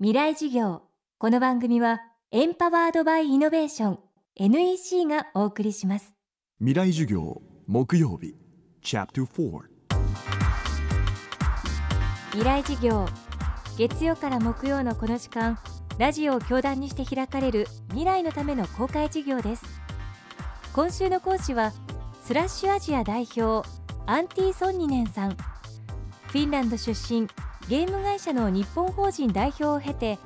未来事業。この番組はエンパワードバイイノベーション NEC がお送りします。未来授業木曜日チャプター4未来事業。月曜から木曜のこの時間ラジオを教壇にして開かれる未来のための公開事業です。今週の講師はスラッシュアジア代表アンティ・ソンニネンさん。フィンランド出身ゲーム会社の日本法人代表を経て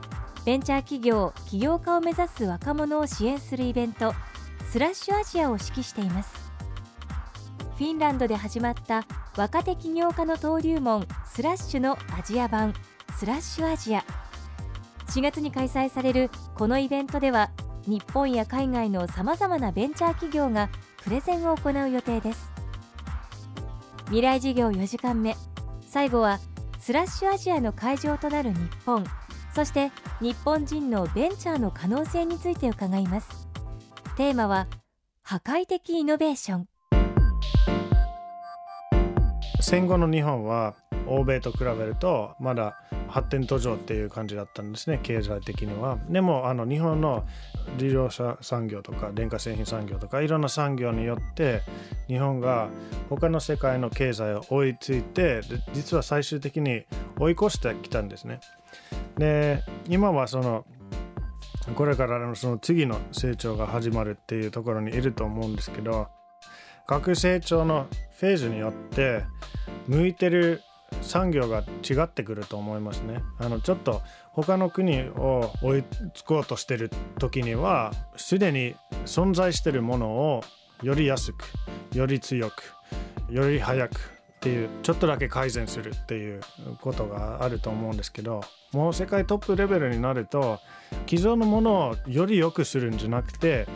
ベンチャー企業起業家を目指す若者を支援するイベントスラッシュアジアを指揮しています。フィンランドで始まった若手起業家の登竜門スラッシュのアジア版スラッシュアジア。4月に開催されるこのイベントでは日本や海外のさまざまなベンチャー企業がプレゼンを行う予定です。未来事業4時間目。最後はスラッシュアジアの会場となる日本そして日本人のベンチャーの可能性について伺います。テーマは破壊的イノベーション。戦後の日本は欧米と比べるとまだ発展途上っていう感じだったんですね経済的には。でもあの日本の自動車産業とか電化製品産業とかいろんな産業によって日本が他の世界の経済を追いついて実は最終的に追い越してきたんですね。で今はそのこれからのその次の成長が始まるっていうところにいると思うんですけど各成長のフェーズによって向いてる産業が違ってくると思いますね。あのちょっと他の国を追いつこうとしてる時にはすでに存在してるものをより安くより強くより早くっていうちょっとだけ改善するっていうことがあると思うんですけどもう世界トップレベルになると既存のものをより良くするんじゃなくて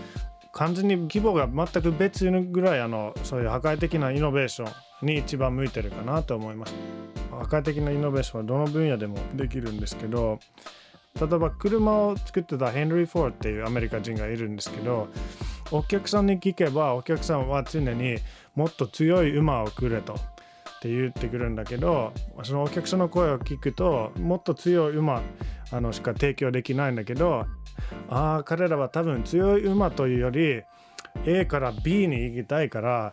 完全に規模が全く別ぐらいあのそういう破壊的なイノベーションに一番向いてるかなと思います。破壊的なイノベーションはどの分野でもできるんですけど例えば車を作ってたヘンリー・フォードっていうアメリカ人がいるんですけどお客さんに聞けばお客さんは常にもっと強い馬をくれとって言ってくるんだけどそのお客さんの声を聞くともっと強い馬あのしか提供できないんだけどああ彼らは多分強い馬というより A から B に行きたいから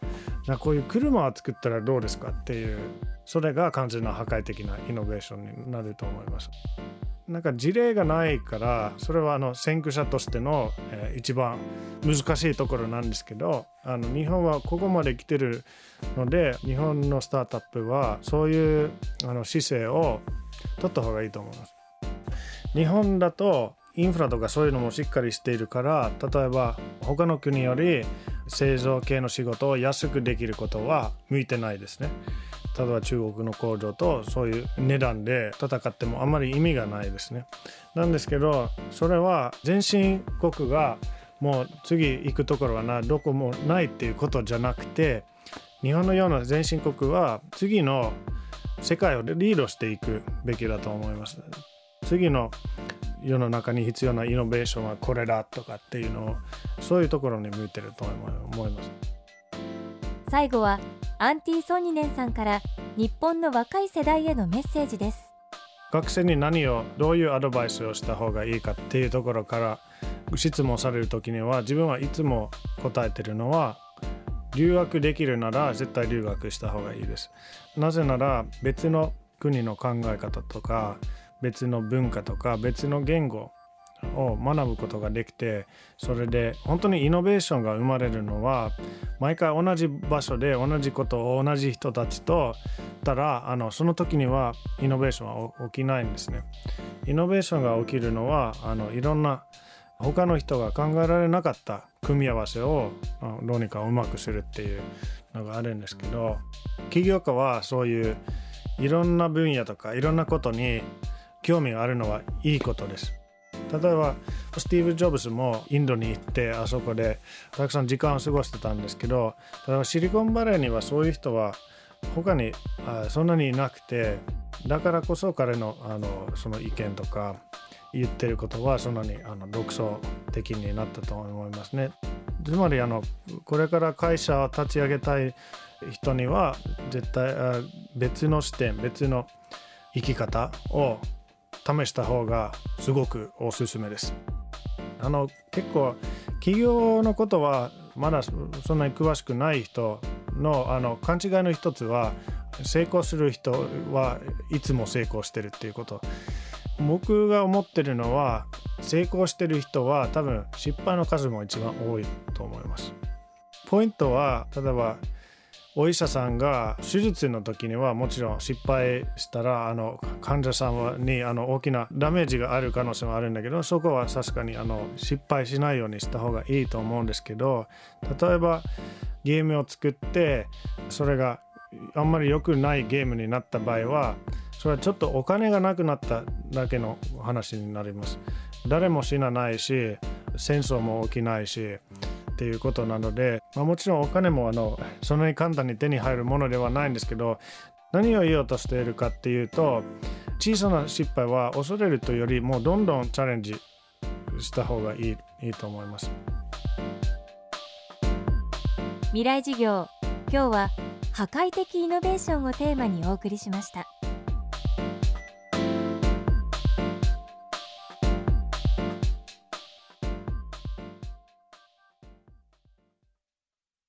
こういう車を作ったらどうですかっていうそれが完全な破壊的なイノベーションになると思います。なんか事例がないからそれはあの先駆者としての、えー、一番難しいところなんですけどあの日本はここまで来てるので日本のスタートアップはそういうあの姿勢を取った方がいいと思います。日本だとインフラとかそういうのもしっかりしているから例えば他の国より製造系の仕事を安くできることは向いてないですね。例えば中国の工場とそういう値段で戦ってもあまり意味がないですね。なんですけどそれは全進国がもう次行くところはなどこもないっていうことじゃなくて日本のような全進国は次の世界をリードしていくべきだと思います。次の世の中に必要なイノベーションはこれだとかっていうのをそういうところに向いてると思います。最後はアンティ・ソニネンさんから日本の若い世代へのメッセージです学生に何をどういうアドバイスをした方がいいかっていうところから質問される時には自分はいつも答えてるのは留学できるなら絶対留学した方がいいですなぜなら別の国の考え方とか別の文化とか別の言語を学ぶことができてそれで本当にイノベーションが生まれるのは毎回同じ場所で同じことを同じ人たちとたらあのその時にはイノベーションは起きないんですね。イノベーションが起きるのはあのいろんな他の人が考えられなかった組み合わせをどうにかうまくするっていうのがあるんですけど起業家はそういういろんな分野とかいろんなことに興味があるのはいいことです。例えばスティーブ・ジョブズもインドに行ってあそこでたくさん時間を過ごしてたんですけど例えばシリコンバレーにはそういう人は他にあそんなにいなくてだからこそ彼のあのその意見とか言ってることはそんなにあの独創的になったと思いますね。つまりあのこれから会社を立ち上げたい人には絶対別の視点別の生き方を試した方がすごくおすすめです。あの結構企業のことはまだそんなに詳しくない人のあの勘違いの一つは成功する人はいつも成功してるっていうこと。僕が思ってるのは成功してる人は多分失敗の数も一番多いと思います。ポイントは例えばお医者さんが手術の時にはもちろん失敗したらあの患者さんにあの大きなダメージがある可能性もあるんだけどそこは確かにあの失敗しないようにした方がいいと思うんですけど例えばゲームを作ってそれがあんまり良くないゲームになった場合はそれはちょっとお金がなくなっただけの話になります。誰も死なないし戦争も起きないしっていうことなので、まあ、もちろんお金もあのそんなに簡単に手に入るものではないんですけど何を言おうとしているかっていうと小さな失敗は恐れるというよりもうどんどんチャレンジした方がいいいいと思います。未来事業。今日は破壊的イノベーションをテーマにお送りしました。